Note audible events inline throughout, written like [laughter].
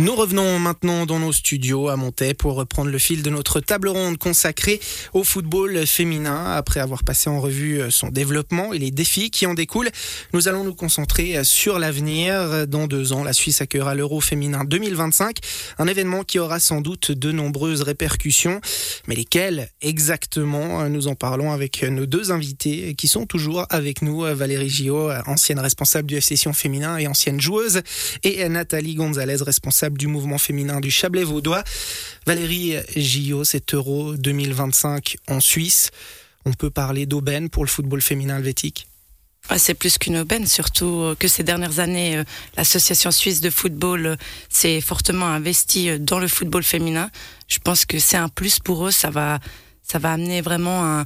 Nous revenons maintenant dans nos studios à Montaix pour reprendre le fil de notre table ronde consacrée au football féminin. Après avoir passé en revue son développement et les défis qui en découlent, nous allons nous concentrer sur l'avenir. Dans deux ans, la Suisse accueillera l'Euro féminin 2025, un événement qui aura sans doute de nombreuses répercussions. Mais lesquelles exactement Nous en parlons avec nos deux invités qui sont toujours avec nous. Valérie Gillot, ancienne responsable du FC féminin et ancienne joueuse, et Nathalie Gonzalez, responsable du mouvement féminin du Chablais-Vaudois. Valérie Gillot, cet Euro 2025 en Suisse. On peut parler d'aubaine pour le football féminin helvétique? C'est plus qu'une aubaine, surtout euh, que ces dernières années, euh, l'Association suisse de football euh, s'est fortement investie dans le football féminin. Je pense que c'est un plus pour eux, ça va, ça va amener vraiment un,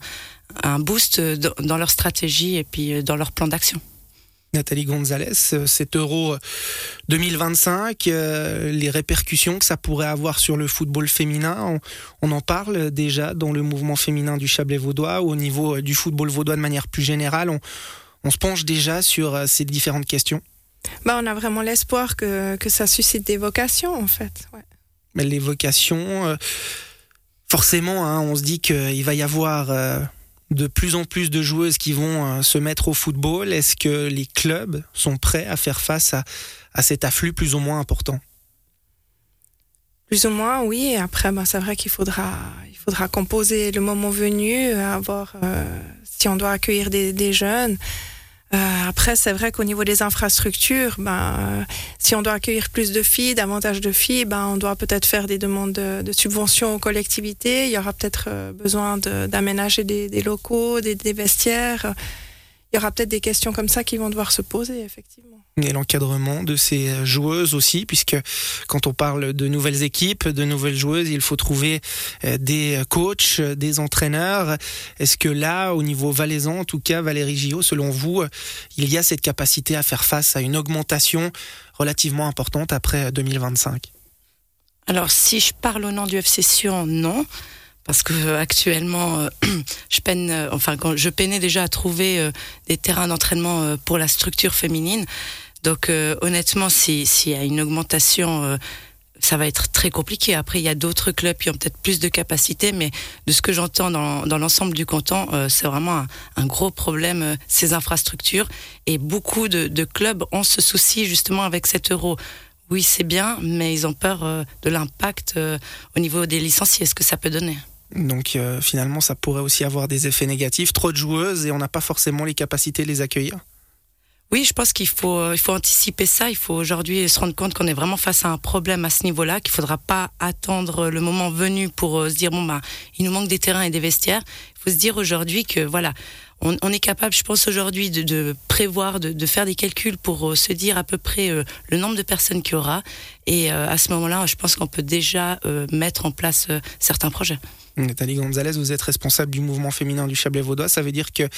un boost dans leur stratégie et puis dans leur plan d'action. Nathalie Gonzalez, euh, cet Euro 2025, euh, euh, les répercussions que ça pourrait avoir sur le football féminin, on, en parle déjà dans le mouvement féminin du Chablais vaudois ou au niveau du football vaudois de manière plus générale. On, se penche déjà sur ces différentes questions. Bah, on a vraiment l'espoir que, ça suscite des vocations en fait. Mais les vocations, forcément, hein, on se dit qu'il va y avoir de plus en plus de joueuses qui vont euh, se mettre au football. Est-ce que les clubs sont prêts à faire face à, cet afflux plus ou moins important? Plus ou moins, oui. Après, ben, c'est vrai qu'il faudra, il faudra composer le moment venu, avoir, euh, si on doit accueillir des jeunes, euh, après, c'est vrai qu'au niveau des infrastructures, ben, euh, si on doit accueillir plus de filles, davantage de filles, ben, on doit peut-être faire des demandes de, subventions aux collectivités. Il y aura peut-être euh, besoin d'aménager des, locaux, des vestiaires. Il y aura peut-être des questions comme ça qui vont devoir se poser, effectivement. Et l'encadrement de ces joueuses aussi, puisque quand on parle de nouvelles équipes, de nouvelles joueuses, il faut trouver euh, des coachs, des entraîneurs. Est-ce que là, au niveau valaisan, en tout cas, Valérie Gillot, selon vous, il y a cette capacité à faire face à une augmentation relativement importante après 2025 Alors, si je parle au nom du FC Sion, non parce que actuellement euh, [clears throat] je peine euh, enfin quand je peinais déjà à trouver des terrains d'entraînement pour la structure féminine donc euh, honnêtement, s'il y a une augmentation, euh, ça va être très compliqué. Après, il y a d'autres clubs qui ont peut-être plus de capacité, mais de ce que j'entends dans, dans l'ensemble du canton, euh, c'est vraiment un, gros problème, ces infrastructures. Et beaucoup de, de, clubs ont ce souci justement avec cet euro. Oui, c'est bien, mais ils ont peur de l'impact au niveau des licenciés, ce que ça peut donner? Donc finalement, ça pourrait aussi avoir des effets négatifs. Trop de joueuses et on n'a pas forcément les capacités de les accueillir. Oui, je pense qu'il faut, euh, il faut anticiper ça. Il faut aujourd'hui se rendre compte qu'on est vraiment face à un problème à ce niveau-là, qu'il faudra pas attendre le moment venu pour euh, se dire bon bah il nous manque des terrains et des vestiaires. Il faut se dire aujourd'hui que voilà, on, est capable, je pense aujourd'hui, de, prévoir, de, faire des calculs pour euh, se dire à peu près le nombre de personnes qu'il y aura. Et à ce moment-là, je pense qu'on peut déjà mettre en place certains projets. Nathalie Gonzalez, vous êtes responsable du mouvement féminin du Chablais Vaudois. Ça veut dire que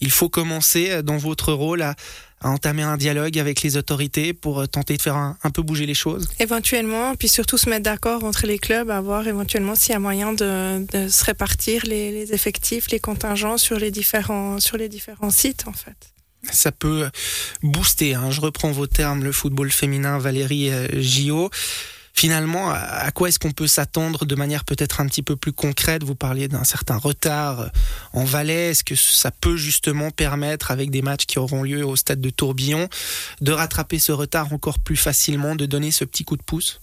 il faut commencer euh, dans votre rôle à, entamer un dialogue avec les autorités pour euh, tenter de faire un, peu bouger les choses Éventuellement, puis surtout se mettre d'accord entre les clubs, à voir éventuellement s'il y a moyen de, se répartir les, effectifs, les contingents sur les différents, sur les différents sites en fait. Ça peut booster, hein. je reprends vos termes, le football féminin, Valérie euh, Gio finalement, à quoi est-ce qu'on peut s'attendre de manière peut-être un petit peu plus concrète? Vous parliez d'un certain retard en Valais. Est-ce que ça peut justement permettre, avec des matchs qui auront lieu au stade de Tourbillon, de rattraper ce retard encore plus facilement, de donner ce petit coup de pouce?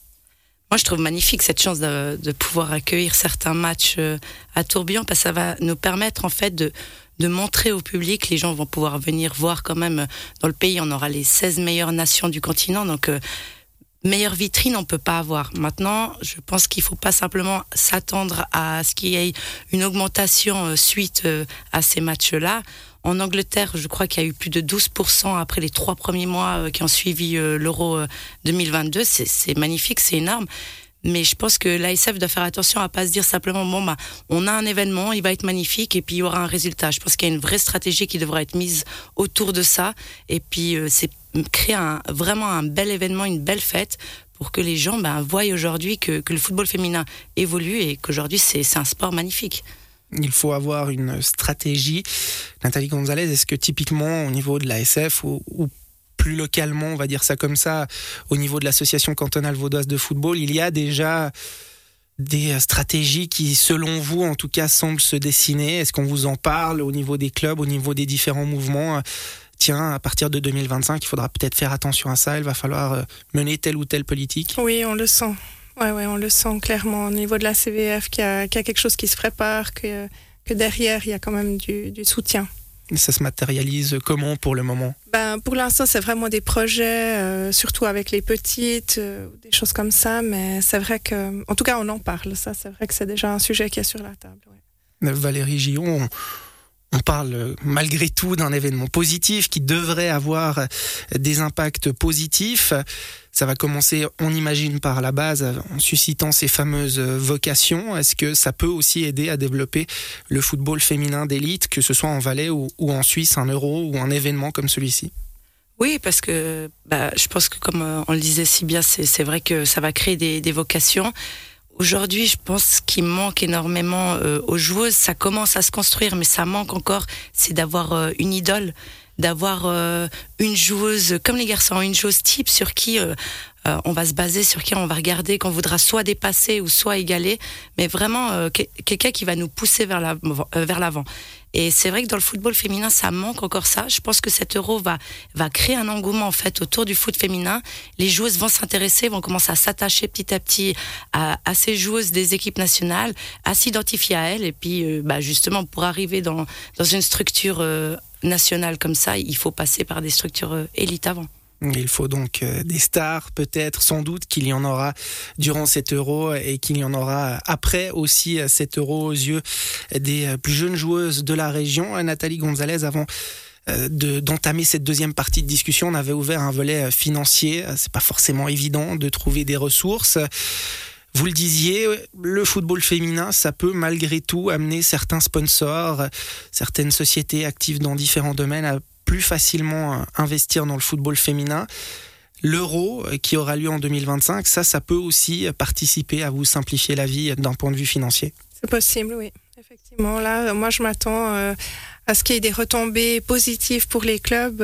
Moi, je trouve magnifique cette chance de, pouvoir accueillir certains matchs euh, à Tourbillon parce que ça va nous permettre en fait de, de montrer au public. Les gens vont pouvoir venir voir quand même dans le pays. On aura les 16 meilleures nations du continent. Donc, euh, meilleure vitrine on peut pas avoir. Maintenant, je pense qu'il faut pas simplement s'attendre à ce qu'il y ait une augmentation euh, suite euh, à ces matchs-là. En Angleterre, je crois qu'il y a eu plus de 12% après les trois premiers mois euh, qui ont suivi l'Euro 2022. C'est magnifique, c'est énorme. Mais je pense que l'ASF doit faire attention à pas se dire simplement bon bah on a un événement, il va être magnifique et puis il y aura un résultat. Je pense qu'il y a une vraie stratégie qui devra être mise autour de ça et puis euh, c'est créer un, vraiment un bel événement, une belle fête pour que les gens bah, voient aujourd'hui que, le football féminin évolue et qu'aujourd'hui c'est un sport magnifique. Il faut avoir une stratégie. Nathalie Gonzalez, est-ce que typiquement au niveau de l'ASF ou, ou plus localement, on va dire ça comme ça, au niveau de l'association cantonale vaudoise de football, il y a déjà des stratégies qui, selon vous, en tout cas, semblent se dessiner? Est-ce qu'on vous en parle au niveau des clubs, au niveau des différents mouvements? Tiens, à partir de 2025, il faudra peut-être faire attention à ça, il va falloir euh, mener telle ou telle politique Oui, on le sent. Ouais, ouais, on le sent clairement au niveau de la CVF qu'il y, a quelque chose qui se prépare, que, que derrière, il y a quand même du, du soutien. Ça se matérialise comment pour le moment? Ben, Pour l'instant, c'est vraiment des projets, euh, surtout avec les petites, euh, des choses comme ça. Mais c'est vrai que, en tout cas, on en parle. Ça, c'est vrai que c'est déjà un sujet qui est sur la table. Valérie Gillon, on parle malgré tout d'un événement positif qui devrait avoir des impacts positifs. Ça va commencer, on imagine, par la base, en suscitant ces fameuses vocations. Est-ce que ça peut aussi aider à développer le football féminin d'élite, que ce soit en Valais ou, en Suisse, un euro ou un événement comme celui-ci? Oui, parce que bah, je pense que comme euh, on le disait si bien, c'est vrai que ça va créer des vocations. Aujourd'hui, je pense qu'il manque énormément euh, aux joueuses. Ça commence à se construire, mais ça manque encore, c'est d'avoir euh, une idole, d'avoir euh, une joueuse, comme les garçons, une joueuse type sur qui on va se baser, sur qui on va regarder, qu'on voudra soit dépasser ou soit égaler, mais vraiment quelqu'un qui va nous pousser vers l'avant. Et c'est vrai que dans le football féminin, ça manque encore ça. Je pense que cet euro va, va créer un engouement en fait autour du foot féminin. Les joueuses vont s'intéresser, vont commencer à s'attacher petit à petit à, ces joueuses des équipes nationales, à s'identifier à elles. Et puis, euh, bah, justement, pour arriver dans, dans une structure euh, nationale comme ça, il faut passer par des structures euh, élites avant. Il faut donc euh, des stars, peut-être, sans doute qu'il y en aura durant cet euro et qu'il y en aura après aussi euh, cet euro aux yeux des plus jeunes joueuses de la région. Nathalie Gonzalez, avant d'entamer cette deuxième partie de discussion, on avait ouvert un volet financier. C'est pas forcément évident de trouver des ressources. Vous le disiez, le football féminin, ça peut malgré tout amener certains sponsors, certaines sociétés actives dans différents domaines à plus facilement euh, investir dans le football féminin. L'euro euh, qui aura lieu en 2025, ça, ça peut aussi participer à vous simplifier la vie d'un point de vue financier. C'est possible, oui. Effectivement, là, moi, je m'attends euh, à ce qu'il y ait des retombées positives pour les clubs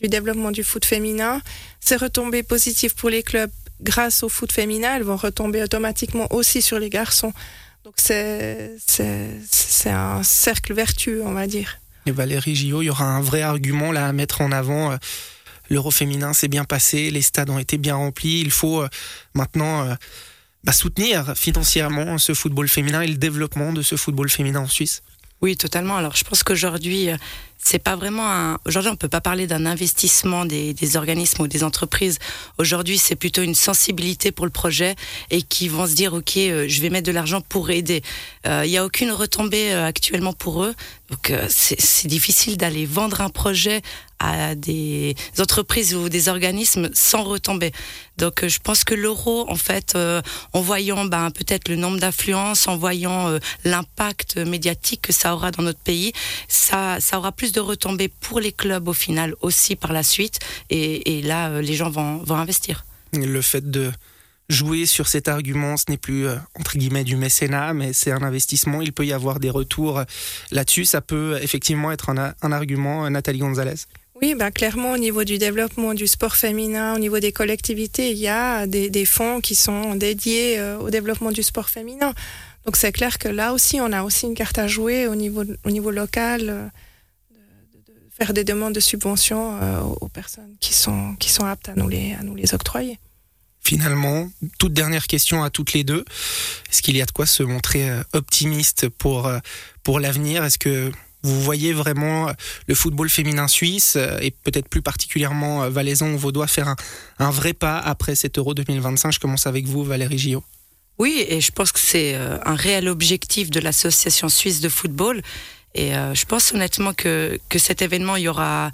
du développement du foot féminin. Ces retombées positives pour les clubs, grâce au foot féminin, elles vont retomber automatiquement aussi sur les garçons. Donc, c'est un cercle vertueux, on va dire et Valérie Gillot, il y aura un vrai argument là à mettre en avant. Euh, L'euro féminin s'est bien passé, les stades ont été bien remplis. Il faut euh, maintenant euh, bah, soutenir financièrement ce football féminin et le développement de ce football féminin en Suisse. Oui, totalement. Alors, je pense qu'aujourd'hui, c'est pas vraiment un. Aujourd'hui, on peut pas parler d'un investissement des, des, organismes ou des entreprises. Aujourd'hui, c'est plutôt une sensibilité pour le projet et qui vont se dire, ok, je vais mettre de l'argent pour aider. Il n'y a aucune retombée actuellement pour eux. Donc euh, c'est difficile d'aller vendre un projet à des entreprises ou des organismes sans retomber. Donc euh, je pense que l'euro, en fait, euh, en voyant ben, peut-être le nombre d'influences, en voyant l'impact médiatique que ça aura dans notre pays, ça, aura plus de retombées pour les clubs au final aussi par la suite. Et, là, les gens vont, investir. Le fait de jouer sur cet argument. Ce n'est plus, euh, entre guillemets, du mécénat, mais c'est un investissement. Il peut y avoir des retours euh, là-dessus. Ça peut effectivement être un, argument, euh, Nathalie Gonzalez. Oui, bah, clairement, au niveau du développement du sport féminin, au niveau des collectivités, il y a des, fonds qui sont dédiés au développement du sport féminin. Donc c'est clair que là aussi, on a aussi une carte à jouer au niveau, au niveau local, de, faire des demandes de subventions aux personnes qui sont, qui sont aptes à nous les, à nous les octroyer finalement, toute dernière question à toutes les deux. Est-ce qu'il y a de quoi se montrer euh, optimiste pour, euh, pour l'avenir? Est-ce que vous voyez vraiment euh, le football féminin suisse et peut-être plus particulièrement valaisan ou vaudois faire un, vrai pas après cet Euro 2025 Je commence avec vous, Valérie Gillot. Oui, et je pense que c'est un réel objectif de l'Association suisse de football. Et je pense honnêtement que, que cet événement, il y aura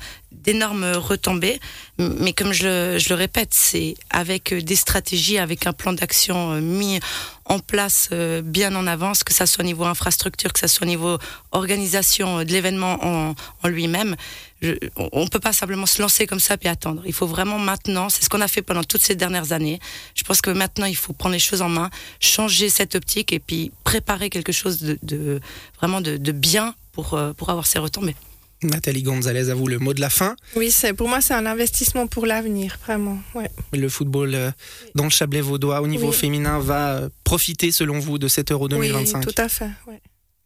d'énormes retombées. Mais comme je je le répète, c'est avec des stratégies, avec un plan d'action euh, mis en place euh, bien en avance, que ça soit au niveau infrastructure, que ça soit au niveau organisation de l'événement en, lui-même. on ne peut pas simplement se lancer comme ça et attendre. Il faut vraiment maintenant, c'est ce qu'on a fait pendant toutes ces dernières années. Je pense que maintenant, il faut prendre les choses en main, changer cette optique et puis préparer quelque chose de, de vraiment de, de bien pour, euh, pour avoir ces retombées. Nathalie Gonzalez, à vous le mot de la fin. Oui, c'est pour moi c'est un investissement pour l'avenir, vraiment. Ouais. Le football euh, dans le Chablais vaudois au niveau Oui. féminin va euh, profiter selon vous de cet Euro 2025. Oui, tout à fait. ouais.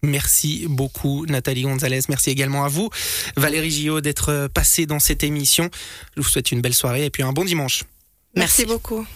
Merci beaucoup Nathalie Gonzalez. Merci également à vous Valérie Gillot d'être euh, passée dans cette émission. Je vous souhaite une belle soirée et puis un bon dimanche. Merci. Merci beaucoup.